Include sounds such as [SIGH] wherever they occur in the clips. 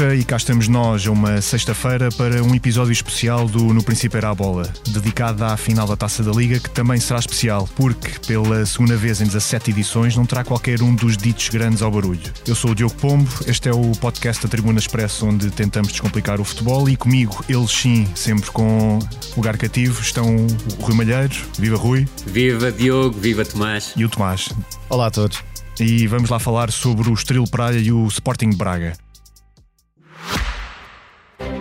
Viva e cá estamos nós uma sexta-feira para um episódio especial do No Princípio Era a Bola, dedicado à final da Taça da Liga, que também será especial, porque pela segunda vez em 17 edições não terá qualquer um dos ditos grandes ao barulho. Eu sou o Diogo Pombo, este é o podcast da Tribuna Expresso onde tentamos descomplicar o futebol e comigo, eles sim, sempre com lugar cativo, estão o Rui Malheiro, viva Rui. Viva Diogo, viva Tomás. E o Tomás. Olá a todos e vamos lá falar sobre o Estrela Praia e o Sporting Braga.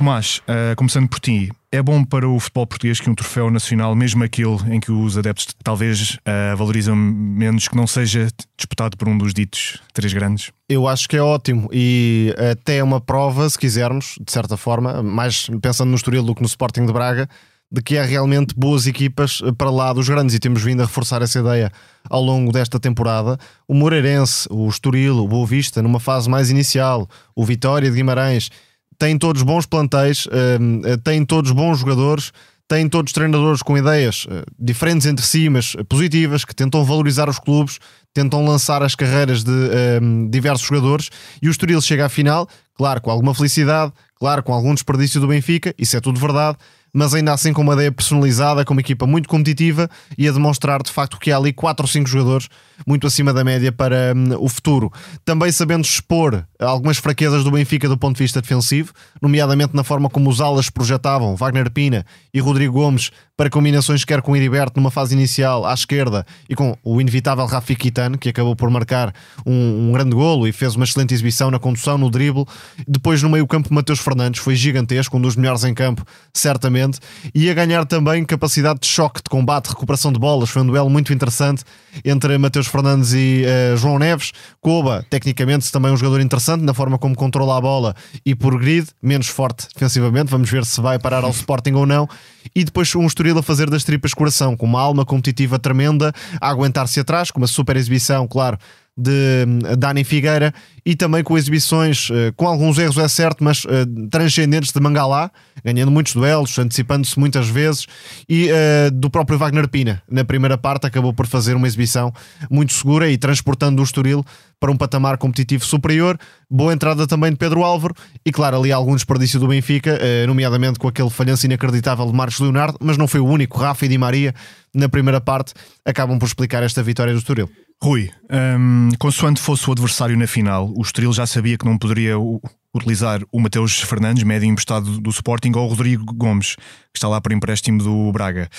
Tomás, uh, começando por ti, é bom para o futebol português que um troféu nacional, mesmo aquele em que os adeptos talvez uh, valorizam menos, que não seja disputado por um dos ditos três grandes? Eu acho que é ótimo e até é uma prova, se quisermos, de certa forma, mais pensando no Estoril do que no Sporting de Braga, de que há realmente boas equipas para lá dos grandes e temos vindo a reforçar essa ideia ao longo desta temporada. O Moreirense, o Estoril, o Boa Vista, numa fase mais inicial, o Vitória de Guimarães, têm todos bons plantéis, ehm, eh, têm todos bons jogadores, têm todos treinadores com ideias eh, diferentes entre si, mas positivas, que tentam valorizar os clubes, tentam lançar as carreiras de ehm, diversos jogadores e o Estoril chega à final, claro, com alguma felicidade, claro, com algum desperdício do Benfica, isso é tudo verdade mas ainda assim com uma ideia personalizada, com uma equipa muito competitiva e a demonstrar de facto que há ali 4 ou 5 jogadores muito acima da média para um, o futuro. Também sabendo expor algumas fraquezas do Benfica do ponto de vista defensivo, nomeadamente na forma como os alas projetavam Wagner Pina e Rodrigo Gomes para combinações quer com Heriberto numa fase inicial à esquerda e com o inevitável Rafi Kitano, que acabou por marcar um, um, grande golo e fez uma excelente exibição na condução, no drible. Depois no meio campo Mateus Fernandes foi gigantesco, um dos melhores em campo, certamente. E a ganhar também capacidade de choque, de combate, recuperação de bolas. Foi um duelo muito interessante entre Mateus Fernandes e uh, João Neves. Coba, tecnicamente, também um jogador interessante na forma como controla a bola e por grid, menos forte defensivamente. Vamos ver se vai parar ao Sporting ou não. E depois um Estoril a fazer das tripas coração, com uma alma competitiva tremenda, a aguentar-se atrás, com uma super exibição, claro, de Dani Figueira e também com exibições uh, com alguns erros, é certo, mas uh, transcendentes de Mangalá, ganhando muitos duelos, antecipando-se muitas vezes, e do próprio Wagner Pina. Na primeira parte, acabou por fazer uma exibição muito segura e transportando o Estoril para um patamar competitivo superior. Boa entrada também de Pedro Álvaro e, claro, ali algum desperdício do Benfica, nomeadamente com aquele falhanço inacreditável de Marcos Leonardo, mas não foi o único. Rafa e Di Maria, na primeira parte, acabam por explicar esta vitória do Estoril. Rui, um, consoante fosse o adversário na final, o Estoril já sabia que não poderia utilizar o Mateus Fernandes, médio emprestado do Sporting, ou o Rodrigo Gomes, que está lá para empréstimo do Braga.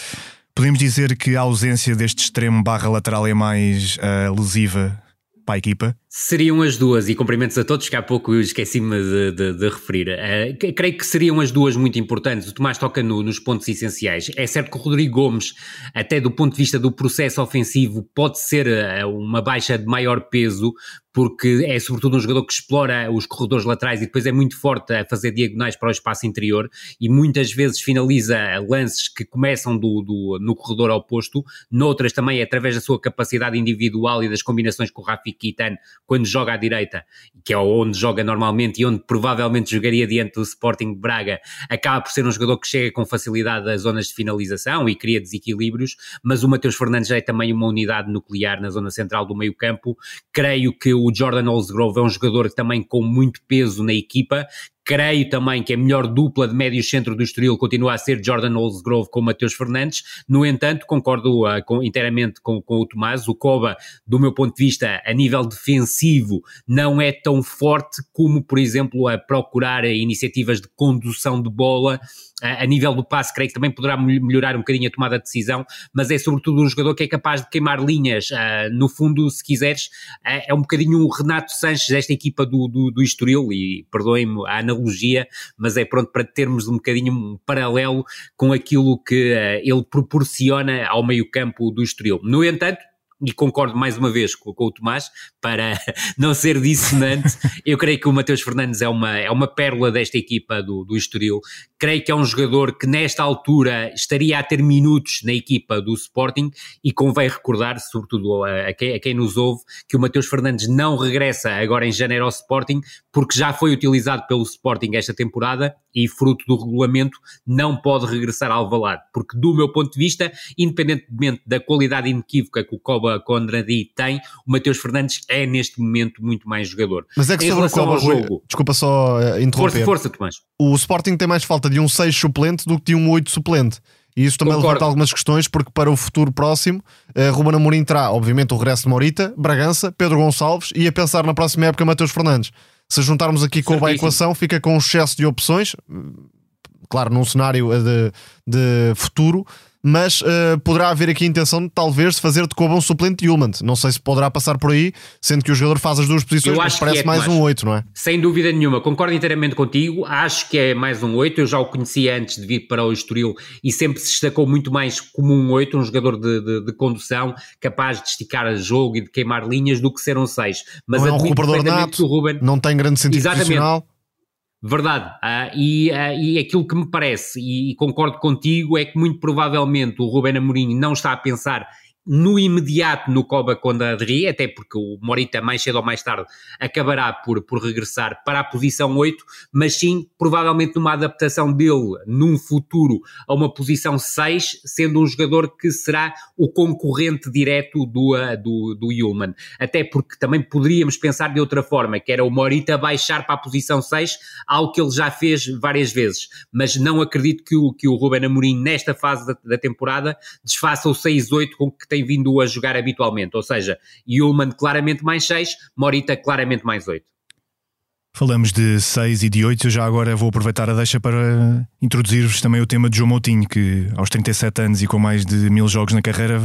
Podemos dizer que a ausência deste extremo barra lateral é mais uh, lesiva para a equipa? Seriam as duas, e cumprimentos a todos, que há pouco eu esqueci-me de, de, de, referir. Uh, creio que seriam as duas muito importantes. O Tomás toca no, nos pontos essenciais. É certo que o Rodrigo Gomes, até do ponto de vista do processo ofensivo, pode ser uh, uma baixa de maior peso, porque é sobretudo um jogador que explora os corredores laterais e depois é muito forte a fazer diagonais para o espaço interior e muitas vezes finaliza lances que começam do, do, no corredor oposto, noutras também através da sua capacidade individual e das combinações com o Rafi Kitan quando joga à direita, que é onde joga normalmente e onde provavelmente jogaria diante do Sporting Braga, acaba por ser um jogador que chega com facilidade às zonas de finalização e cria desequilíbrios, mas o Mateus Fernandes é também uma unidade nuclear na zona central do meio campo. Creio que o Jordan Olsgrove é um jogador também com muito peso na equipa, Creio também que a melhor dupla de médio centro do Estoril continua a ser Jordan Olsgrove com Mateus Fernandes. No entanto, concordo uh, com, inteiramente com, com, o Tomás. O Coba, do meu ponto de vista, a nível defensivo, não é tão forte como, por exemplo, a procurar iniciativas de condução de bola a nível do passe, creio que também poderá melhorar um bocadinho a tomada de decisão, mas é sobretudo um jogador que é capaz de queimar linhas. Uh, no fundo, se quiseres, uh, é um bocadinho o Renato Sanches desta equipa do, do, do Estoril, e perdoem-me a analogia, mas é pronto para termos um bocadinho um paralelo com aquilo que uh, ele proporciona ao meio-campo do Estoril. No entanto, e concordo mais uma vez com, com, o Tomás, para [LAUGHS] não ser dissonante, eu creio que o Mateus Fernandes é uma, é uma pérola desta equipa do, do Estoril, creio que é um jogador que nesta altura estaria a ter minutos na equipa do Sporting e convém recordar, sobretudo a, a, quem, a quem nos ouve, que o Mateus Fernandes não regressa agora em janeiro ao Sporting porque já foi utilizado pelo Sporting esta temporada e fruto do regulamento não pode regressar ao Alvalade, porque do meu ponto de vista, independentemente da qualidade inequívoca que o Coba Condradi tem, o Mateus Fernandes é neste momento muito mais jogador. Mas é que em sobre o Coba, jogo, desculpa só uh, interromper. Força, força, Tomás. O Sporting tem mais falta de um 6 suplente do que de um 8 suplente. E isso também Concordo. levanta algumas questões, porque para o futuro próximo, uh, Ruben Amorim terá, obviamente, o regresso de Morita, Bragança, Pedro Gonçalves e a pensar na próxima época Mateus Fernandes. Se juntarmos aqui com a equação, fica com um excesso de opções, claro, num cenário eh, de, de futuro, mas uh, poderá haver aqui a intenção de talvez fazer de Koba um suplente de Ullman. Não sei se poderá passar por aí, sendo que o jogador faz as duas posições, mas parece é, mais um 8, não é? Sem dúvida nenhuma, concordo inteiramente contigo. Acho que é mais um 8. Eu já o conhecia antes de vir para o Estoril e sempre se destacou muito mais como um 8, um jogador de, de, de condução, capaz de esticar o jogo e de queimar linhas, do que ser um 6. Mas não é um recuperador nato, Ruben, não tem grande sentido Exatamente. Posicional. Verdade. Uh, e, uh, e aquilo que me parece, e, e, concordo contigo, é que muito provavelmente o Ruben Amorim não está a pensar no imediato no Coba Condadri, até porque o Morita mais cedo ou mais tarde acabará por, por regressar para a posição 8, mas sim provavelmente numa adaptação dele num futuro a uma posição 6, sendo um jogador que será o concorrente direto do, do, do Yulman. Até porque também poderíamos pensar de outra forma, que era o Morita baixar para a posição 6, algo que ele já fez várias vezes, mas não acredito que o, que o Ruben Amorim nesta fase da, da temporada desfaça o 6-8 com que tem vindo a jogar habitualmente, ou seja, Yulman claramente mais 6, Morita claramente mais 8. Falamos de 6 e de 8, eu já agora vou aproveitar a deixa para introduzir-vos também o tema de João Moutinho, que aos 37 anos e com mais de mil jogos na carreira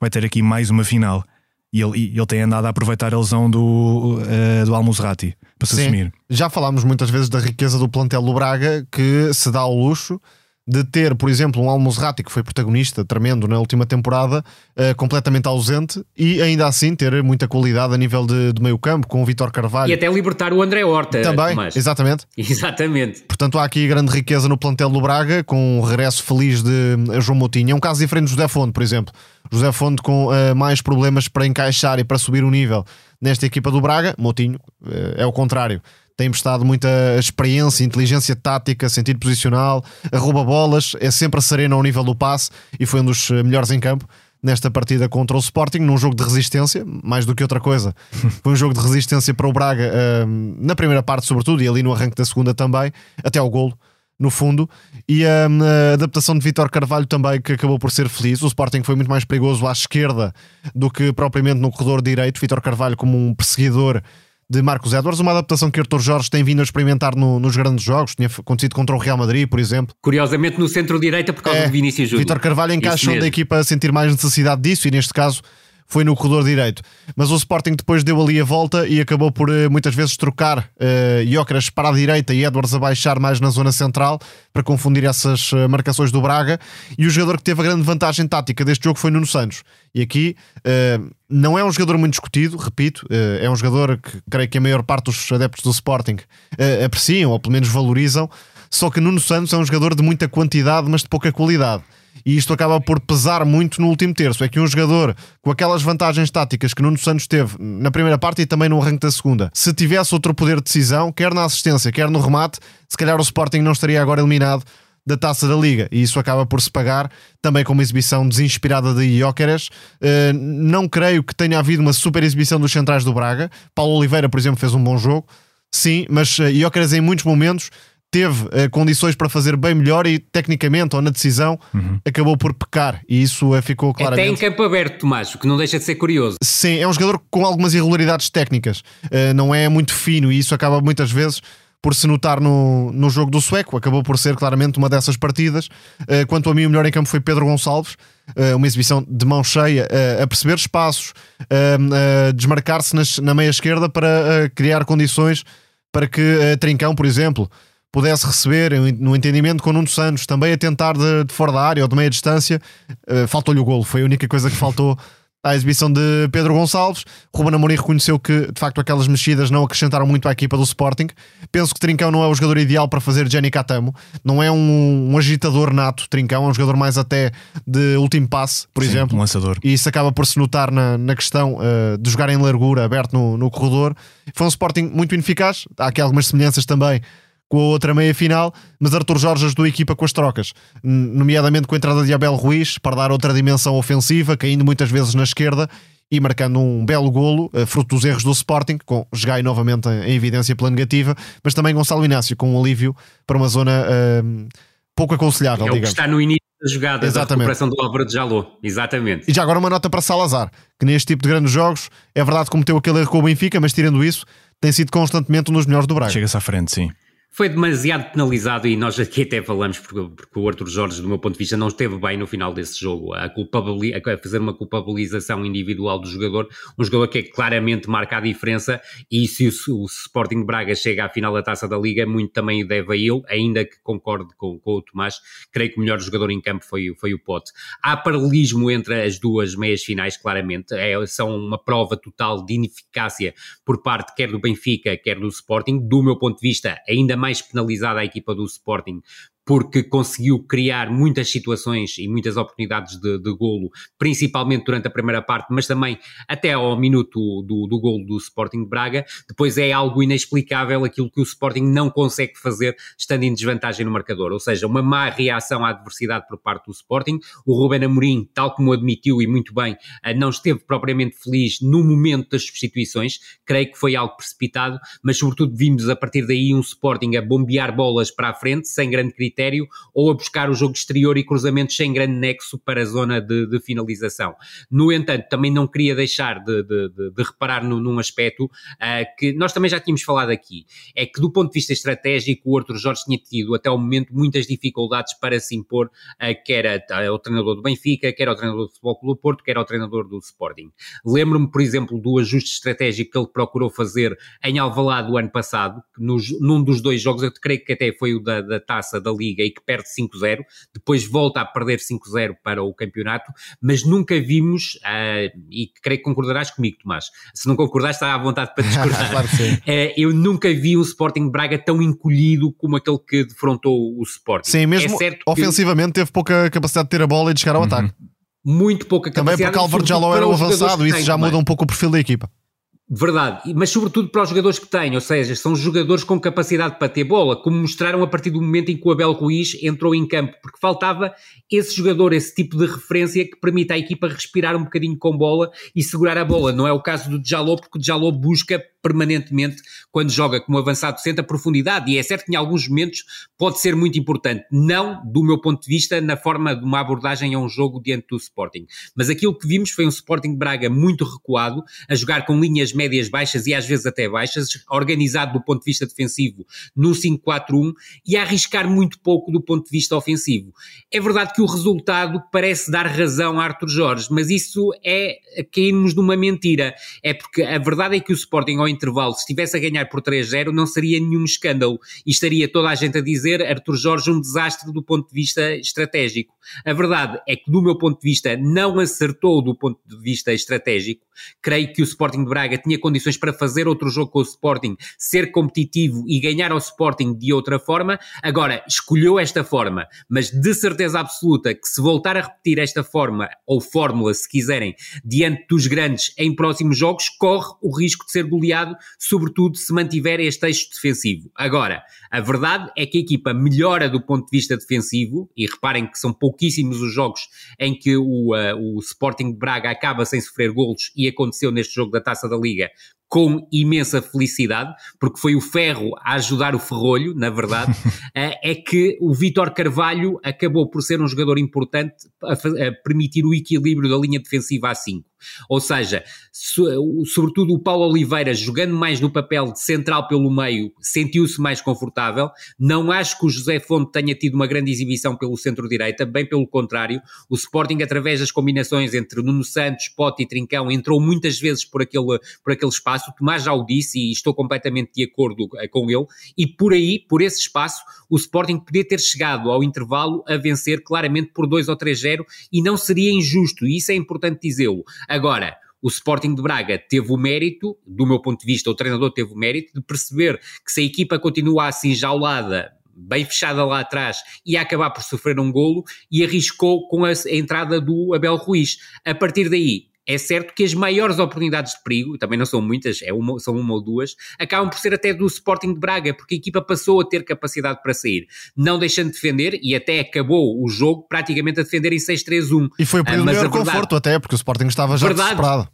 vai ter aqui mais uma final. E ele, ele tem andado a aproveitar a lesão do, uh, do Almuzrati para se Sim. assumir. Já falámos muitas vezes da riqueza do plantel do Braga, que se dá ao luxo de ter, por exemplo, um Almozrati que foi protagonista tremendo na última temporada, uh, completamente ausente e ainda assim ter muita qualidade a nível de, de meio campo com o Vitor Carvalho. E até libertar o André Horta. Também, Tomás. exatamente. [LAUGHS] Exatamente. Portanto, há aqui grande riqueza no plantel do Braga, com o regresso feliz de eh, João Moutinho. É um caso diferente do José Fonte, por exemplo. José Fonte com uh, mais problemas para encaixar e para subir o nível nesta equipa do Braga. Moutinho uh, é o contrário tem prestado muita experiência, inteligência tática, sentido posicional, arroba bolas, é sempre sereno ao nível do passe e foi um dos eh, melhores em campo nesta partida contra o Sporting, num jogo de resistência, mais do que outra coisa. [LAUGHS] Foi um jogo de resistência para o Braga, uh, na primeira parte, sobretudo, e ali no arranque da segunda também, até ao golo. No fundo, e uh, a adaptação de Vitor Carvalho também, que acabou por ser feliz. O Sporting foi muito mais perigoso à esquerda do que propriamente no corredor direito. Vitor Carvalho, como um perseguidor, de Marcos Edwards, uma adaptação que Arthur Jorge tem vindo a experimentar no, nos grandes jogos, tinha acontecido contra o Real Madrid, por exemplo. Curiosamente no centro-direita por causa é, do Vinícius Júnior. Vitor Carvalho encaixou da equipa a sentir mais necessidade disso e neste caso foi no corredor direito. Mas o Sporting depois deu ali a volta e acabou por eh, muitas vezes trocar uh, para a direita e Edwards a baixar mais na zona central para confundir essas uh, marcações do Braga. E o jogador que teve a grande vantagem tática deste jogo foi Nuno Santos. E aqui uh, não é um jogador muito discutido, repito, é um jogador que creio que a maior parte dos adeptos do Sporting apreciam ou pelo menos valorizam. Só que Nuno Santos é um jogador de muita quantidade, mas de pouca qualidade e isto acaba por pesar muito no último terço. É que um jogador com aquelas vantagens táticas que Nuno Santos teve na primeira parte e também no arranque da segunda, se tivesse outro poder de decisão, quer na assistência, quer no remate, se calhar o Sporting não estaria agora eliminado da taça da Liga e isso acaba por se pagar também com uma exibição desinspirada de Jóqueres. Uh, não creio que tenha havido uma super exibição dos centrais do Braga. Paulo Oliveira, por exemplo, fez um bom jogo, sim, mas uh, em muitos momentos teve uh, condições para fazer bem melhor e tecnicamente ou na decisão uhum. acabou por pecar e isso uh, ficou claramente. Até em campo aberto, Tomás, o que não deixa de ser curioso. Sim, é um jogador com algumas irregularidades técnicas, uh, não é muito fino e isso acaba muitas vezes por se notar no, no jogo do sueco, acabou por ser claramente uma dessas partidas. quanto a mim, o melhor em campo foi Pedro Gonçalves, uma exibição de mão cheia, a perceber espaços, a desmarcar-se na meia esquerda para criar condições para que Trincão, por exemplo, pudesse receber no entendimento com o Nuno Santos, também a tentar de, de fora da área ou de meia distância, uh, faltou-lhe o golo. Foi a única coisa que faltou à exibição de Pedro Gonçalves. Ruben Amorim reconheceu que, de facto, aquelas mexidas não acrescentaram muito à equipa do Sporting. Penso que Trincão não é o jogador ideal para fazer Jenny Catamo. Não é um, um agitador nato, Trincão. É um jogador mais até de último passe, por Sim, exemplo. Um lançador. E isso acaba por se notar na, na questão uh, de jogar em largura, aberto no, no corredor. Foi um Sporting muito ineficaz. Há aqui algumas semelhanças também com a outra meia final, mas Arthur Jorge ajudou a equipa com as trocas, nomeadamente com a entrada de Abel Ruiz para dar outra dimensão ofensiva, caindo muitas vezes na esquerda e marcando um belo golo, eh, fruto dos erros do Sporting, com Gai novamente em evidência pela negativa, mas também Gonçalo Inácio com um alívio para uma zona uh, pouco aconselhável, é o digamos. que está no início da jogada Exatamente. da recuperação do Álvaro de Jalô. Exatamente. E já agora uma nota para Salazar, que neste tipo de grandes jogos, é verdade que cometeu aquele erro com o Benfica, mas tirando isso, tem sido constantemente um dos melhores do Braga. Chega-se à frente, sim foi demasiado penalizado e nós aqui até falamos porque, porque, o Arthur Jorge, do meu ponto de vista, não esteve bem no final desse jogo. A, a fazer uma culpabilização individual do jogador, um jogador que é claramente marca a diferença e se o, o Sporting Braga chega à final da Taça da Liga, muito também deve a ele, ainda que concorde com, com o Tomás, creio que o melhor jogador em campo foi, foi o Pote. Há paralelismo entre as duas meias finais, claramente, é, são uma prova total de ineficácia por parte quer do Benfica, quer do Sporting, do meu ponto de vista, ainda mais penalizada a equipa do Sporting porque conseguiu criar muitas situações e muitas oportunidades de, de golo, principalmente durante a primeira parte, mas também até ao minuto do, do golo do Sporting de Braga. Depois é algo inexplicável aquilo que o Sporting não consegue fazer estando em desvantagem no marcador, ou seja, uma má reação à adversidade por parte do Sporting. O Ruben Amorim, tal como admitiu e muito bem, eh, não esteve propriamente feliz no momento das substituições, creio que foi algo precipitado, mas sobretudo vimos a partir daí um Sporting a bombear bolas para a frente, sem grande critério critério ou a buscar o jogo exterior e cruzamentos sem grande nexo para a zona de, de finalização. No entanto, também não queria deixar de, de, de reparar no, num aspecto uh, que nós também já tínhamos falado aqui, é que do ponto de vista estratégico o Arthur Jorge tinha tido até o momento muitas dificuldades para se impor, uh, quer o treinador do Benfica, quer ao treinador do Futebol Clube Porto, quer ao treinador do Sporting. Lembro-me, por exemplo, do ajuste estratégico que ele procurou fazer em Alvalade do ano passado, nos, num dos dois jogos, eu creio que até foi o da, da Taça da Liga e que perde 5-0, depois volta a perder 5-0 para o campeonato, mas nunca vimos, uh, e creio que concordarás comigo, Tomás, se não concordares, está à vontade para discordar. [LAUGHS] claro uh, eu nunca vi um Sporting Braga tão encolhido como aquele que defrontou o Sporting. Sim, mesmo é ofensivamente que... teve pouca capacidade de ter a bola e de chegar ao uhum. ataque. Muito pouca capacidade. Também porque Álvaro Jaló era o avançado, isso já muda um pouco o perfil da equipa. Verdade, mas sobretudo para os jogadores que têm, ou seja, são jogadores com capacidade para ter bola, como mostraram a partir do momento em que o Abel Ruiz entrou em campo, porque faltava esse jogador, esse tipo de referência que permita à equipa respirar um bocadinho com bola e segurar a bola. Não é o caso do Djaló, porque o Djaló busca permanentemente quando joga como avançado centro a profundidade, e é certo que em alguns momentos pode ser muito importante, não do meu ponto de vista na forma de uma abordagem a um jogo diante do Sporting, mas aquilo que vimos foi um Sporting Braga muito recuado, a jogar com linhas baixas e às vezes até baixas, organizado do ponto de vista defensivo no 5-4-1 e a arriscar muito pouco do ponto de vista ofensivo. É verdade que o resultado parece dar razão a Arthur Jorge, mas isso é cairmos numa mentira. É porque a verdade é que o Sporting, ao intervalo, se estivesse a ganhar por 3-0, não seria nenhum escândalo e estaria toda a gente a dizer Arthur Jorge um desastre do ponto de vista estratégico. A verdade é que, do meu ponto de vista, não acertou do ponto de vista estratégico. Creio que o Sporting de Braga tinha condições para fazer outro jogo com o Sporting, ser competitivo e ganhar ao Sporting de outra forma. Agora, escolheu esta forma, mas de certeza absoluta que se voltar a repetir esta forma, ou fórmula, se quiserem, diante dos grandes em próximos jogos, corre o risco de ser goleado, sobretudo se mantiver este eixo defensivo. Agora, a verdade é que a equipa melhora do ponto de vista defensivo, e reparem que são pouquíssimos os jogos em que o, uh, o Sporting de Braga acaba sem sofrer golos, e aconteceu neste jogo da Taça da Liga, liga com imensa felicidade, porque foi o ferro a ajudar o ferrolho, na verdade, [LAUGHS] é que o Vítor Carvalho acabou por ser um jogador importante a, a permitir o equilíbrio da linha defensiva a 5. Ou seja, sobretudo o Paulo Oliveira jogando mais no papel de central pelo meio, sentiu-se mais confortável. Não acho que o José Fonte tenha tido uma grande exibição pelo centro-direita, bem pelo contrário. O Sporting, através das combinações entre Nuno Santos, Pote e Trincão, entrou muitas vezes por aquele, por aquele espaço espaço, o Tomás já o disse e estou completamente de acordo eh, com ele, e por aí, por esse espaço, o Sporting podia ter chegado ao intervalo a vencer claramente por 2 ou 3-0 e não seria injusto, e isso é importante dizê-lo. Agora, o Sporting de Braga teve o mérito, do meu ponto de vista, o treinador teve o mérito de perceber que se a equipa continua assim jaulada bem fechada lá atrás, ia acabar por sofrer um golo e arriscou com a entrada do Abel Ruiz. A partir daí, é certo que as maiores oportunidades de perigo, também não são muitas, é uma, são uma ou duas, acabam por ser até do Sporting de Braga, porque a equipa passou a ter capacidade para sair, não deixando de defender e até acabou o jogo praticamente a defender em 6-3-1. E foi o período de maior conforto até, porque o Sporting estava já verdade, desesperado.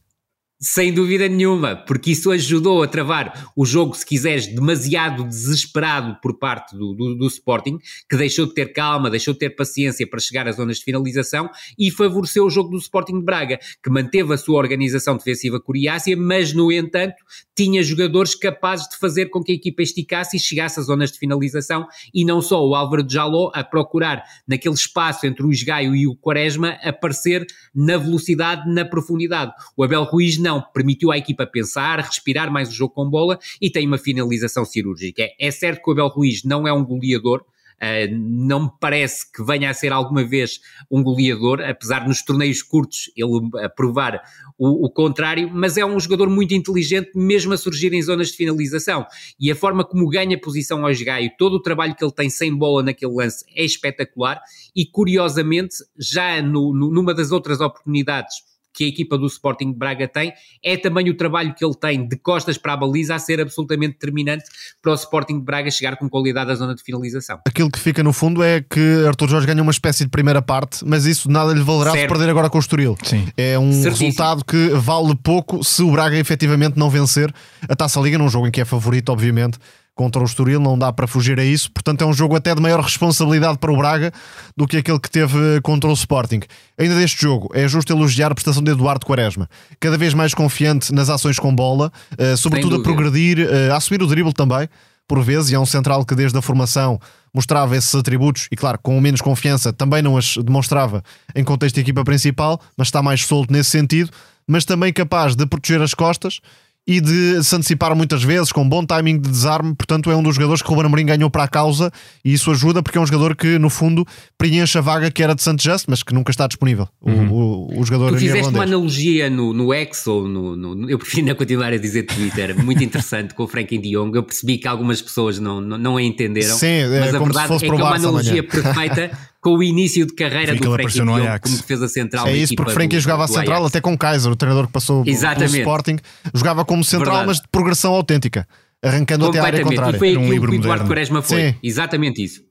Sem dúvida nenhuma, porque isso ajudou a travar o jogo, se quiseres, demasiado desesperado por parte do, do, do, Sporting, que deixou de ter calma, deixou de ter paciência para chegar às zonas de finalização e favoreceu o jogo do Sporting de Braga, que manteve a sua organização defensiva coriácea, mas, no entanto, tinha jogadores capazes de fazer com que a equipa esticasse e chegasse às zonas de finalização, e não só o Álvaro de Jaló a procurar, naquele espaço entre o Esgaio e o Quaresma, aparecer na velocidade, na profundidade. O Abel Ruiz não, permitiu à equipa pensar, respirar mais o jogo com bola e tem uma finalização cirúrgica. É certo que o Abel Ruiz não é um goleador, Uh, não me parece que venha a ser alguma vez um goleador, apesar nos torneios curtos ele provar o, o, contrário, mas é um jogador muito inteligente, mesmo a surgir em zonas de finalização. E a forma como ganha posição ao Gaio, todo o trabalho que ele tem sem bola naquele lance é espetacular. E curiosamente, já no, no, numa das outras oportunidades que a equipa do Sporting de Braga tem, é também o trabalho que ele tem de costas para a baliza a ser absolutamente determinante para o Sporting de Braga chegar com qualidade à zona de finalização. Aquilo que fica no fundo é que Arthur Jorge ganha uma espécie de primeira parte, mas isso nada lhe valerá certo. se perder agora com o Estoril. Sim. É um Certíssimo. resultado que vale pouco se o Braga efetivamente não vencer a Taça Liga num jogo em que é favorito, obviamente, contra o Estoril, não dá para fugir a isso. Portanto, é um jogo até de maior responsabilidade para o Braga do que aquele que teve contra o Sporting. Ainda deste jogo, é justo elogiar a prestação de Eduardo Quaresma, cada vez mais confiante nas ações com bola, uh, sobretudo a progredir, uh, a assumir o drible também, por vezes, e é um central que desde a formação mostrava esses atributos e, claro, com menos confiança também não as demonstrava em contexto de equipa principal, mas está mais solto nesse sentido, mas também capaz de proteger as costas e de se antecipar muitas vezes, com bom timing de desarme. Portanto, é um dos jogadores que o Ruben Amorim ganhou para a causa e isso ajuda porque é um jogador que, no fundo, preenche a vaga que era de Santos Just, mas que nunca está disponível. Uhum. O, o, o, jogador Tu fizeste uma analogia no, no X ou no, no, Eu prefiro não continuar a dizer Twitter, muito interessante com o Frankie de Jong. Eu percebi que algumas pessoas não, não, não a entenderam, Sim, é mas a verdade é que é uma analogia perfeita [LAUGHS] com o início de carreira do Frenkie de Jong como defesa central. É isso, porque Frenkie jogava a central até com Kaiser, o treinador que passou Exatamente. pelo Sporting, jogava como central, Verdade. mas de progressão autêntica, arrancando até a área contrária. E foi aquilo um que o Eduardo Quaresma foi. Sim. Exatamente isso.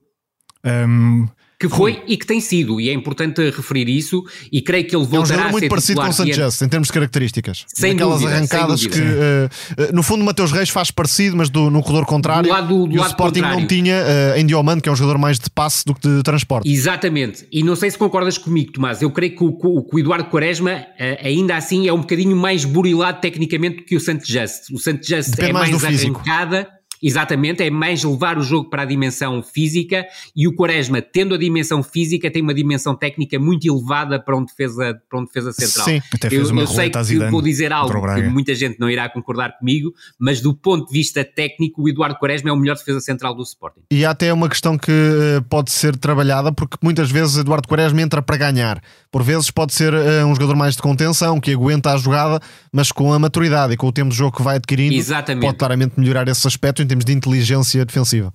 Um, que foi e que tem sido, e é importante referir isso, e creio que ele voltará é um a ser muito parecido com o Sanchez, em termos de características. Sem Aquelas arrancadas sem que, uh, no fundo, Mateus Reis faz parecido, mas do, no corredor contrário. Do lado, do e o Sporting contrário. não tinha uh, em Dioman, que é um jogador mais de passe do que de transporte. Exatamente, e não sei se concordas comigo, Tomás, eu creio que o, o, o Eduardo Quaresma, uh, ainda assim, é um bocadinho mais burilado tecnicamente do que o Sanchez. O Sanchez é mais, mais arrancada Exatamente, é mais levar o jogo para a dimensão física e o Quaresma, tendo a dimensão física, tem uma dimensão técnica muito elevada para um defesa, para um defesa central. Sim, até fez eu, uma eu sei que vou dizer algo que muita gente não irá concordar comigo, mas do ponto de vista técnico, o Eduardo Quaresma é o melhor defesa central do Sporting. E há até uma questão que eh, pode ser trabalhada, porque muitas vezes o Eduardo Quaresma entra para ganhar. Por vezes pode ser uh, um jogador mais de contenção, que aguenta a jogada, mas com a maturidade e com o tempo de jogo que vai adquirindo, Exatamente. pode claramente melhorar esse aspecto termos de inteligência defensiva.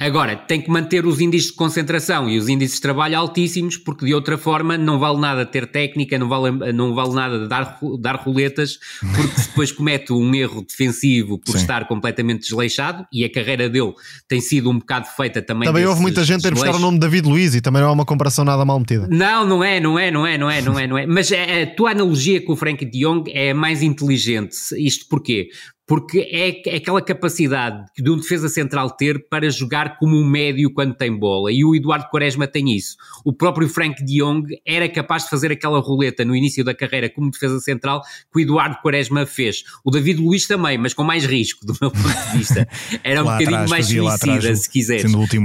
Agora, tem que manter os índices de concentração e os índices de trabalho altíssimos, porque de outra forma não vale nada ter técnica, não vale, não vale nada dar, dar roletas, porque depois comete um erro defensivo por Sim. estar completamente desleixado e a carreira dele tem sido um bocado feita também. Também houve muita gente a buscar o nome de David Luiz e também não é uma comparação nada mal metida. Não, não é, não é, não é, não é, não é, não é. Mas a, a tua analogia com o Frank de Jong é mais inteligente. Isto porquê? Porque é, é aquela capacidade de um defesa central ter para jogar como um médio quando tem bola, e o Eduardo Quaresma tem isso. O próprio Frank de Jong era capaz de fazer aquela roleta no início da carreira como defesa central que o Eduardo Quaresma fez. O David Luiz também, mas com mais risco, do meu ponto de vista. [LAUGHS] Era um bocadinho atrás, mais suicida, se quiseres.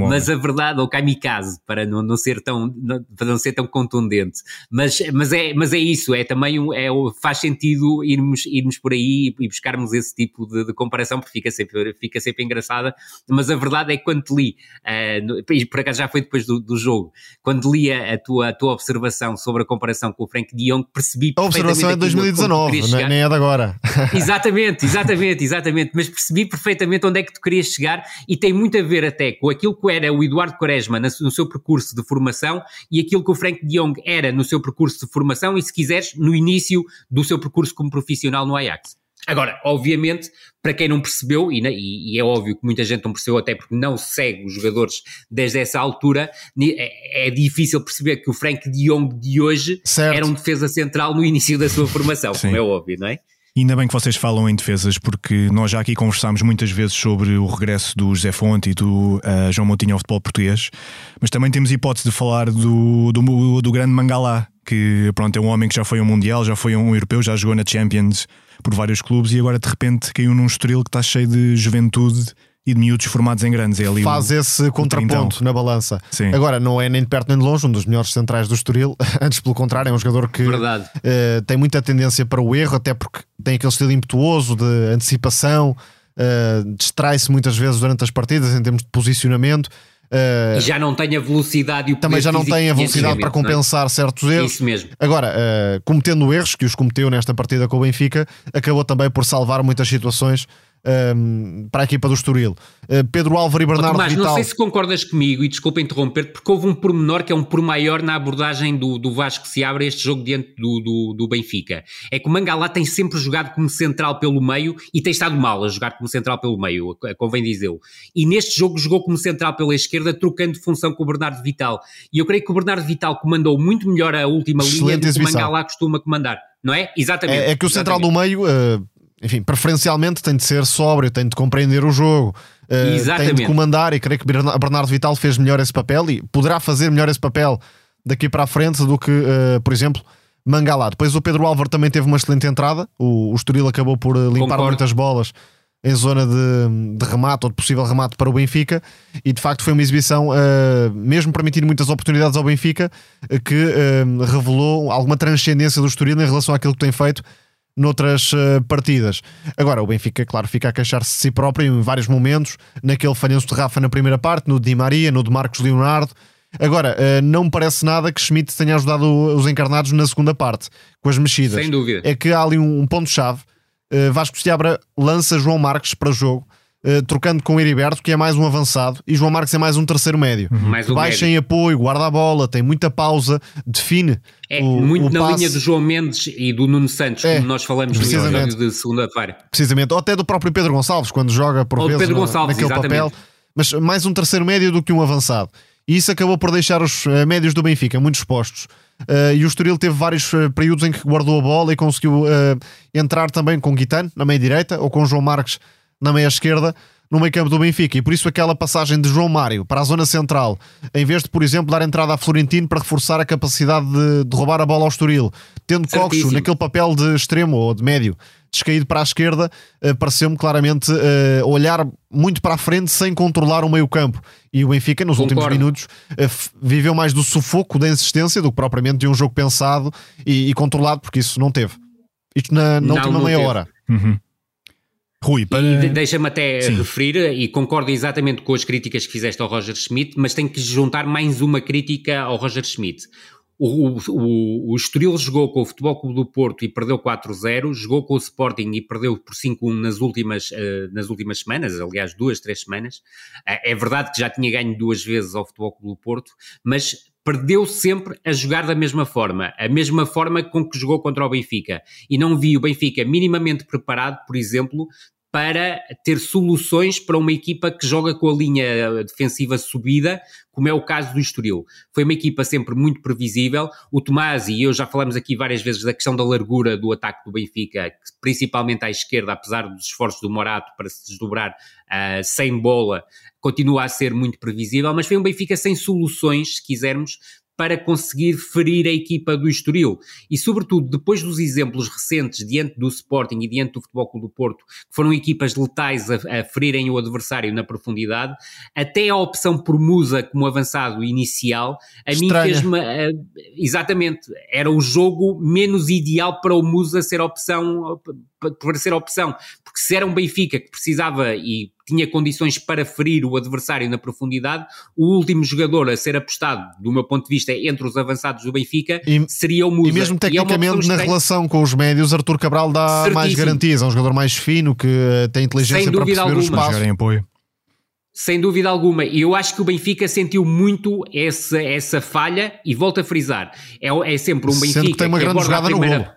Mas a verdade, ou kamikaze, para não, não ser tão, não, para não ser tão contundente. Mas, mas, é, mas é isso, é também é, faz sentido irmos, irmos por aí e buscarmos esse tipo de, de, comparação, porque fica sempre, fica sempre engraçada. Mas a verdade é que quando li, uh, e por acaso já foi depois do, do jogo, quando li a, a, tua, a tua observação sobre a comparação com o Frank de Jong, percebi A observação é de 2019, é, nem é de agora. [LAUGHS] Exatamente, exatamente, exatamente. Mas percebi perfeitamente onde é que tu querias chegar e tem muito a ver até com aquilo que era o Eduardo Quaresma no seu percurso de formação e aquilo que o Frank de Jong era no seu percurso de formação e, se quiseres, no início do seu percurso como profissional no Ajax. Agora, obviamente, para quem não percebeu, e, e, é óbvio que muita gente não percebeu, até porque não segue os jogadores desde essa altura, é, é difícil perceber que o Frank de Jong de hoje certo. era um defesa central no início da sua formação, [LAUGHS] como é óbvio, não é? Ainda bem que vocês falam em defesas, porque nós já aqui conversámos muitas vezes sobre o regresso do José Fonte e do uh, João Moutinho ao futebol português, mas também temos hipótese de falar do, do, do grande Mangalá, que pronto, é um homem que já foi um Mundial, já foi um Europeu, já jogou na Champions por vários clubes e agora de repente caiu num estoril que está cheio de juventude e de miúdos formados em grandes. É ali Faz um, esse contraponto na balança. Sim. Agora, não é nem de perto nem de longe um dos melhores centrais do Estoril, [LAUGHS] antes pelo contrário, é um jogador que uh, tem muita tendência para o erro, até porque tem aquele estilo impetuoso de antecipação, uh, distrai-se muitas vezes durante as partidas em termos de posicionamento. Uh, já não tem a velocidade e o Também já não tem a velocidade para é? compensar é? certos erros. Isso mesmo. Agora, uh, cometendo erros que os cometeu nesta partida com o Benfica, acabou também por salvar muitas situações um, para a equipa do Estoril. Uh, Pedro Álvaro e Bernardo Tomás, Vital... não sei se concordas comigo, e desculpa interromper porque houve um pormenor que é um por maior na abordagem do, do Vasco que se abre este jogo diante do, do, do Benfica. É que o Mangalá tem sempre jogado como central pelo meio e tem estado mal a jogar como central pelo meio, convém dizê-lo. E neste jogo jogou como central pela esquerda, trocando de função com o Bernardo Vital. E eu creio que o Bernardo Vital comandou muito melhor a última Excelente linha do que o Mangalá costuma comandar. Não é? Exatamente. É, é que o central do meio... Uh enfim, preferencialmente tem de ser sóbrio, tem de compreender o jogo, uh, tem de comandar e creio que Bernardo Vital fez melhor esse papel e poderá fazer melhor esse papel daqui para a frente do que, uh, por exemplo, Mangalá. Depois o Pedro Álvaro também teve uma excelente entrada, o, o Estoril acabou por eh, limpar Concordo. muitas bolas em zona de, de, remate ou de possível remate para o Benfica e de facto foi uma exibição, uh, mesmo permitindo muitas oportunidades ao Benfica, que revelou alguma transcendência do Estoril em relação àquilo que tem feito noutras uh, partidas. Agora, o Benfica, claro, fica a queixar-se de si próprio em vários momentos, naquele falhanço de Rafa na primeira parte, no de Di Maria, no de Marcos Leonardo. Agora, uh, não me parece nada que Schmidt tenha ajudado os encarnados na segunda parte, com as mexidas. Sem dúvida. É que há ali um, um ponto-chave. Uh, Vasco Seabra lança João Marques para o jogo eh, trocando com o Heriberto, que é mais um avançado, e João Marques é mais um terceiro médio. Uhum. Mais um Baixa médio. em apoio, guarda a bola, tem muita pausa, define. É, o, muito o na passe. linha do João Mendes e do Nuno Santos, é, como nós falamos no episódio de segunda-feira. Precisamente, ou até do próprio Pedro Gonçalves, quando joga por ou vezes Pedro Gonçalves, naquele exatamente. papel. Mas mais um terceiro médio do que um avançado. E isso acabou por deixar os uh, médios do Benfica muito expostos. Uh, e o Estoril teve vários uh, períodos em que guardou a bola e conseguiu entrar também com Guitano na meia direita ou com João Marques na meia esquerda no meio campo do Benfica e por isso aquela passagem de João Mário para a zona central, em vez de, por exemplo, dar entrada a Florentino para reforçar a capacidade de, de roubar a bola ao Estoril, tendo Coxo naquele papel de extremo ou de médio, descaído para a esquerda, uh, pareceu-me claramente uh, olhar muito para a frente sem controlar o meio campo. E o Benfica, nos Concordo. últimos minutos, uh, viveu mais do sufoco da insistência do que propriamente de um jogo pensado e, e controlado, porque isso não teve. Isto na, na não, última não meia teve. hora. Uhum. Rui, para... E deixa-me até Sim. referir, e concordo exatamente com as críticas que fizeste ao Roger Schmidt, mas tenho que juntar mais uma crítica ao Roger Schmidt. O, o, o Estoril jogou com o Futebol Clube do Porto e perdeu 4-0, jogou com o Sporting e perdeu por 5-1 nas últimas, uh, nas últimas semanas, aliás, duas, três semanas. Uh, é verdade que já tinha ganho duas vezes ao Futebol Clube do Porto, mas perdeu sempre a jogar da mesma forma, a mesma forma com que jogou contra o Benfica. E não vi o Benfica minimamente preparado, por exemplo, para ter soluções para uma equipa que joga com a linha defensiva subida, como é o caso do Estoril. Foi uma equipa sempre muito previsível. O Tomás e eu já falamos aqui várias vezes da questão da largura do ataque do Benfica, principalmente à esquerda, apesar dos esforços do Morato para se desdobrar uh, sem bola, continua a ser muito previsível, mas foi um Benfica sem soluções, se quisermos, para conseguir ferir a equipa do Estoril. E, sobretudo, depois dos exemplos recentes diante do Sporting e diante do Futebol Clube do Porto, que foram equipas letais a, a ferirem o adversário na profundidade, até a opção por Musa como avançado inicial, a Estranha. mim fez-me. Uh, exatamente, era o jogo menos ideal para o Musa ser opção, para ser opção. Porque se era um Benfica que precisava e tinha condições para ferir o adversário na profundidade. O último jogador a ser apostado, do meu ponto de vista, entre os avançados do Benfica, e, seria o Musa. E mesmo tecnicamente, é na relação com os médios, Artur Cabral dá Certíssimo. mais garantias. É um jogador mais fino, que eh, tem inteligência para perceber alguma. o espaço. Em apoio. Sem dúvida alguma. E eu acho que o Benfica sentiu muito essa, essa falha e volto a frisar. É, é sempre um Benfica que tem uma grande jogada primeira... no golo.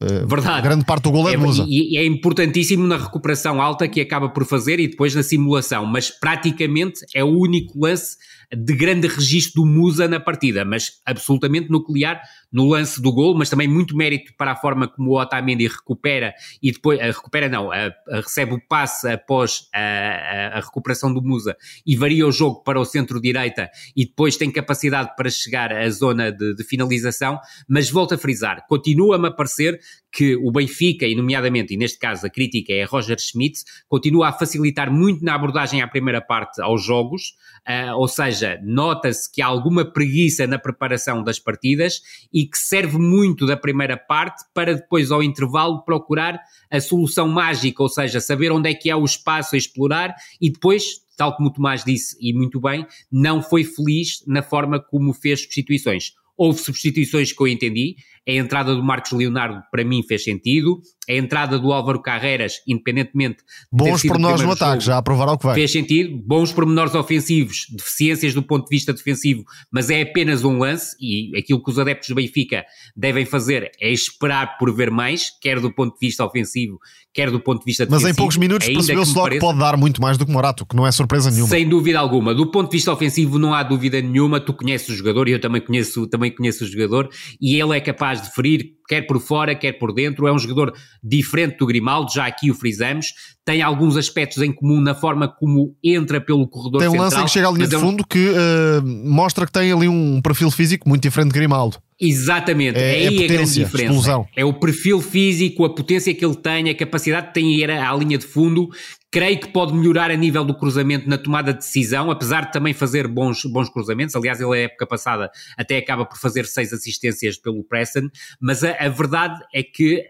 Eh, Verdade. Grande parte do gol é, é Musa. E, e, é importantíssimo na recuperação alta que acaba por fazer e depois na simulação, mas praticamente é o único lance de grande registro do Musa na partida, mas absolutamente nuclear no lance do gol, mas também muito mérito para a forma como o Otamendi recupera e depois, uh, recupera não, uh, recebe o passe após a, a, recuperação do Musa e varia o jogo para o centro-direita e depois tem capacidade para chegar à zona de, de finalização, mas volto a frisar, continua-me a parecer que o Benfica, e nomeadamente, e neste caso a crítica é Roger Schmidt, continua a facilitar muito na abordagem à primeira parte aos jogos, uh, ou seja, nota-se que há alguma preguiça na preparação das partidas e que serve muito da primeira parte para depois ao intervalo procurar a solução mágica, ou seja, saber onde é que há o espaço a explorar e depois tal como o Tomás disse, e muito bem, não foi feliz na forma como fez substituições. Houve substituições que eu entendi, a entrada do Marcos Leonardo para mim fez sentido, a entrada do Álvaro Carreiras, independentemente bons pormenores no ataque, já aprovaram o que vai. Fez sentido, bons pormenores ofensivos, deficiências do ponto de vista defensivo, mas é apenas um lance e aquilo que os adeptos do Benfica devem fazer é esperar por ver mais, quer do ponto de vista ofensivo, quer do ponto de vista defensivo. Mas em poucos minutos percebeu-se logo que pode dar muito mais do que Morato, que não é surpresa nenhuma. Sem dúvida alguma. Do ponto de vista ofensivo não há dúvida nenhuma, tu conheces o jogador e eu também conheço, também conheço o jogador e ele é capaz de ferir quer por fora, quer por dentro. É um jogador diferente do Grimaldo, já aqui o frisamos. Tem alguns aspectos em comum na forma como entra pelo corredor Tem um central, lance em que chega à linha de fundo que uh, mostra que tem ali um perfil físico muito diferente de Grimaldo. Exatamente, é, é aí é a, grande diferença. Explosão. É o perfil físico, a potência que ele tem, a capacidade que tem de ir à linha de fundo, Creio que pode melhorar a nível do cruzamento na tomada de decisão, apesar de também fazer bons, bons cruzamentos. Aliás, ele, a época passada, até acaba por fazer seis assistências pelo Preston. Mas a, a verdade é que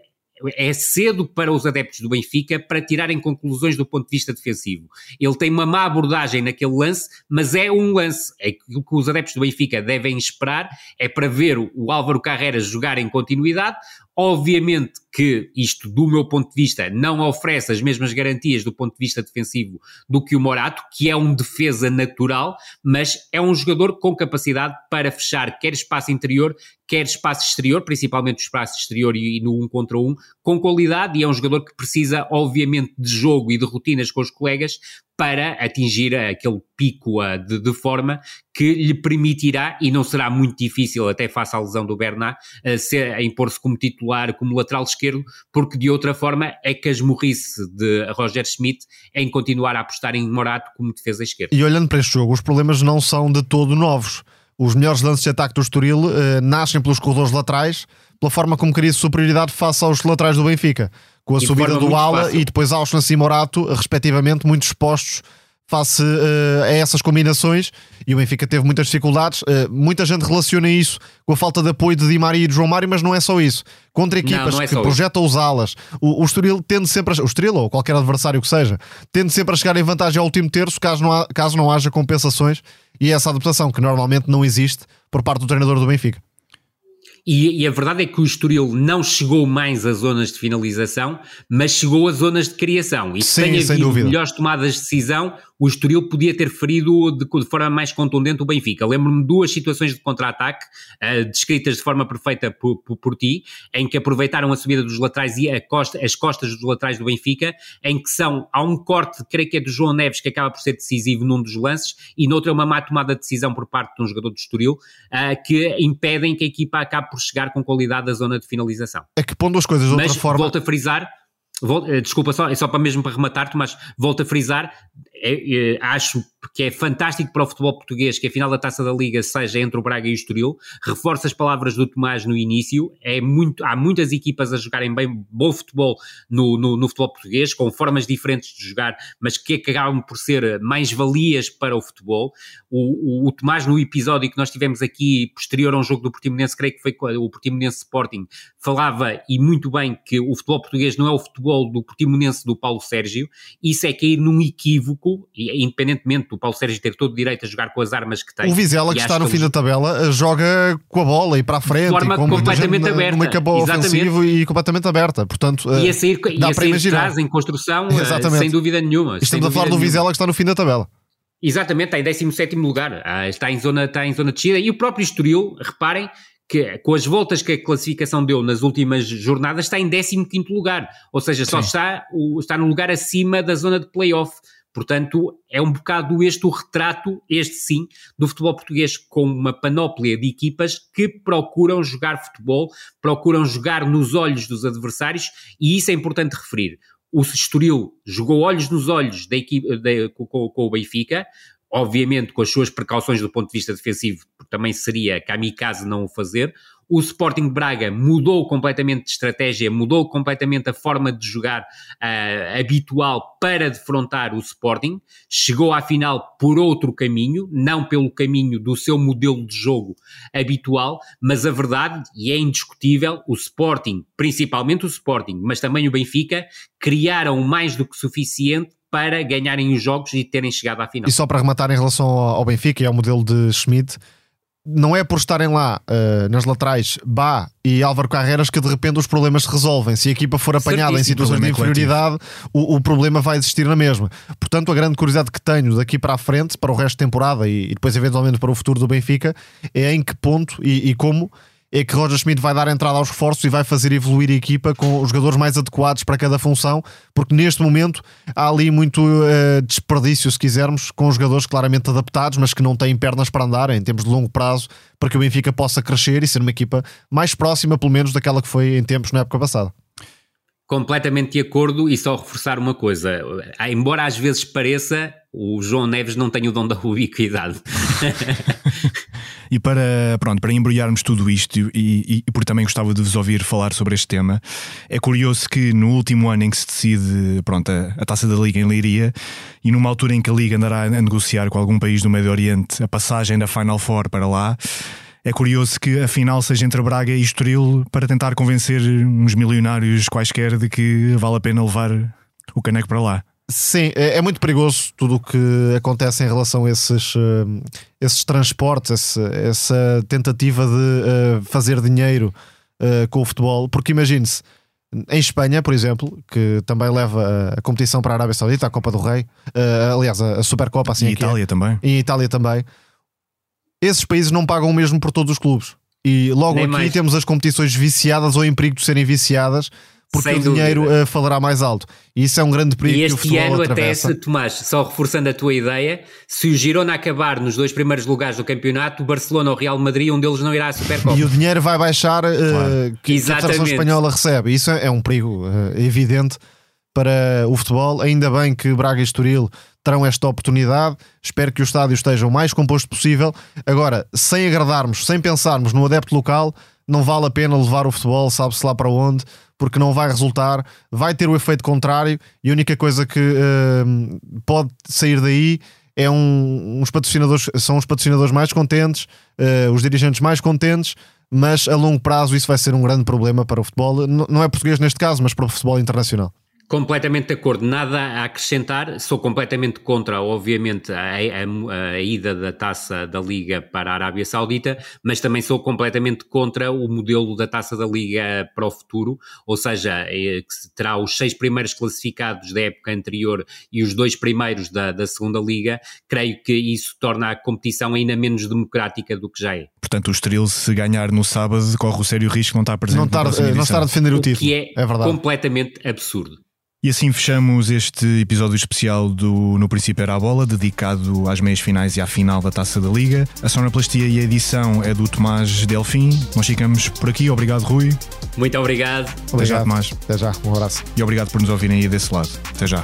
é cedo para os adeptos do Benfica para tirarem conclusões do ponto de vista defensivo. Ele tem uma má abordagem naquele lance, mas é um lance. É que os adeptos do Benfica devem esperar é para ver o Álvaro Carreras jogar em continuidade. Obviamente que isto, do meu ponto de vista, não oferece as mesmas garantias do ponto de vista defensivo do que o Morato, que é um defesa natural, mas é um jogador com capacidade para fechar quer espaço interior, quer espaço exterior, principalmente o espaço exterior e, no um contra um, com qualidade, e é um jogador que precisa, obviamente, de jogo e de rotinas com os colegas para atingir aquele pico de, de, forma que lhe permitirá, e não será muito difícil, até face à lesão do Bernat, a, a impor-se como titular, como lateral esquerdo, porque de outra forma é que a esmorrice de Roger Schmidt em continuar a apostar em Morato como defesa esquerda. E olhando para este jogo, os problemas não são de todo novos. Os melhores lances de ataque do Estoril eh, nascem pelos corredores laterais, pela forma como cria superioridade face aos laterais do Benfica, com a e subida do Ala e depois Auschwitz e Morato, respectivamente, muito expostos face uh, a essas combinações e o Benfica teve muitas dificuldades. Uh, muita gente relaciona isso com a falta de apoio de Di Maria e de João Mário, mas não é só isso. Contra equipas não, não é que projetam os alas, o, o Estoril tende sempre a, o Estoril ou qualquer adversário que seja, tende sempre a chegar em vantagem ao último terço caso não, ha, caso não haja compensações e essa adaptação que normalmente não existe por parte do treinador do Benfica. E, e, a verdade é que o Estoril não chegou mais às zonas de finalização, mas chegou às zonas de criação. E se tem havido melhores tomadas de decisão, o Estoril podia ter ferido de, de forma mais contundente o Benfica. Lembro-me de duas situações de contra-ataque, uh, descritas de forma perfeita por, por, por, ti, em que aproveitaram a subida dos laterais e costa, as costas dos laterais do Benfica, em que são, há um corte, creio que é do João Neves, que acaba por ser decisivo num dos lances, e noutro é uma má tomada de decisão por parte de um jogador do Estoril, uh, que impedem que a equipa acabe por chegar com qualidade à zona de finalização. É que pondo as coisas de outra Mas, forma... volto a frisar, desculpa só, é só para mesmo para rematar, mas volto a frisar, é, é, acho que é fantástico para o futebol português que a final da Taça da Liga seja entre o Braga e o Estoril, reforça as palavras do Tomás no início, é muito, há muitas equipas a jogarem bem bom futebol no, no, no futebol português, com formas diferentes de jogar, mas que acabam por ser mais valias para o futebol. O, o, o Tomás no episódio que nós tivemos aqui, posterior a um jogo do Portimonense, creio que foi o Portimonense Sporting, falava e muito bem que o futebol português não é o futebol do Portimonense do Paulo Sérgio, isso é cair num equívoco, independentemente do Paulo Sérgio ter todo o direito a jogar com as armas que tem. O Vizela, que está no fim da tabela, eh, joga com a bola e para a frente, de forma completamente aberta, numa ofensivo e completamente aberta. Portanto, e a sair, dá e a para imaginar. Em construção, [LAUGHS] eh, Exatamente. sem dúvida nenhuma. Estamos a falar do Vizela que está no fim da tabela. Exatamente, está em 17 lugar, ah, está em zona, está em zona de descida. E o próprio Estoril, reparem, que com as voltas que a classificação deu nas últimas jornadas, está em 15 lugar. Ou seja, só está, está no lugar acima da zona de playoff. Portanto, é um bocado este o retrato, este sim, do futebol português, com uma panóplia de equipas que procuram jogar futebol, procuram jogar nos olhos dos adversários, e isso é importante referir. O Estoril jogou olhos nos olhos da equipe, da, com, com, o Benfica, obviamente com as suas precauções do ponto de vista defensivo, porque também seria kamikaze não o fazer. O Sporting Braga mudou completamente de estratégia, mudou completamente a forma de jogar uh, habitual para defrontar o Sporting. Chegou à final por outro caminho, não pelo caminho do seu modelo de jogo habitual, mas a verdade, e é indiscutível, o Sporting, principalmente o Sporting, mas também o Benfica, criaram mais do que suficiente para ganharem os jogos e terem chegado à final. E só para rematar em relação ao Benfica e ao modelo de Schmidt, não é por estarem lá uh, nas laterais Bá e Álvaro Carreiras que de repente os problemas se resolvem. Se a equipa for apanhada Certíssimo. em situações de inferioridade, o, o, problema vai existir na mesma. Portanto, a grande curiosidade que tenho daqui para a frente, para o resto da temporada e, e depois eventualmente para o futuro do Benfica, é em que ponto e, e como é que Roger Schmidt vai dar entrada aos reforços e vai fazer evoluir a equipa com os jogadores mais adequados para cada função, porque neste momento há ali muito uh, desperdício, se quisermos, com os jogadores claramente adaptados, mas que não têm pernas para andar em termos de longo prazo, para que o Benfica possa crescer e ser uma equipa mais próxima, pelo menos, daquela que foi em tempos na época passada. Completamente de acordo e só reforçar uma coisa, embora às vezes pareça, o João Neves não tem o dom da ubiquidade. [LAUGHS] E para, pronto, para embrulharmos tudo isto, e, e, porque também gostava de vos ouvir falar sobre este tema, é curioso que no último ano em que se decide pronto, a, a taça da Liga em Leiria, e numa altura em que a Liga andará a negociar com algum país do Médio Oriente a passagem da Final Four para lá, é curioso que a final seja entre Braga e Estoril para tentar convencer uns milionários quaisquer de que vale a pena levar o caneco para lá. Sim, é, é, muito perigoso tudo o que acontece em relação a esses, uh, esses transportes, esse, essa tentativa de uh, fazer dinheiro uh, com o futebol, porque imagine-se, em Espanha, por exemplo, que também leva a competição para a Arábia Saudita, a Copa do Rei, aliás, a Supercopa, assim em Itália é. também. Em Itália também. Esses países não pagam o mesmo por todos os clubes. E logo Nem aqui mais. temos as competições viciadas ou em perigo de serem viciadas porque Sem o dúvida. dinheiro uh, falará mais alto. E isso é um grande perigo. E este ano, até se, Tomás, só reforçando a tua ideia, se o Girona acabar nos dois primeiros lugares do campeonato, o Barcelona ou o Real Madrid, um deles não irá à Supercopa. E o dinheiro vai baixar uh, claro. que, que, a Federação Espanhola recebe. Isso é, é um perigo uh, evidente para o futebol. Ainda bem que Braga e Estoril terão esta oportunidade. Espero que o estádio esteja o mais composto possível. Agora, sem agradarmos, sem pensarmos no adepto local, não vale a pena levar o futebol, sabe-se lá para onde, porque não vai resultar, vai ter o efeito contrário e a única coisa que uh, pode sair daí é um, uns patrocinadores, são os patrocinadores mais contentes, uh, os dirigentes mais contentes, mas a longo prazo isso vai ser um grande problema para o futebol, não é português neste caso, mas para o futebol internacional. Completamente de acordo, nada a acrescentar. Sou completamente contra, obviamente, a, a, a, ida da taça da Liga para a Arábia Saudita, mas também sou completamente contra o modelo da taça da Liga para o futuro, ou seja, eh, que terá os seis primeiros classificados da época anterior e os dois primeiros da, da segunda Liga. Creio que isso torna a competição ainda menos democrática do que já é. Portanto, o Estoril, se ganhar no sábado, corre o sério risco de não estar presente não estar, eh, não estar a defender o, o título. Que é, é verdade. completamente absurdo. E assim fechamos este episódio especial do No Princípio Era a Bola, dedicado às meias finais e à final da Taça da Liga. A sonoplastia e a edição é do Tomás Delfim. Nós ficamos por aqui. Obrigado, Rui. Muito obrigado. Obrigado, Até já, Tomás. Até já. Um abraço. E obrigado por nos ouvirem aí desse lado. Até já.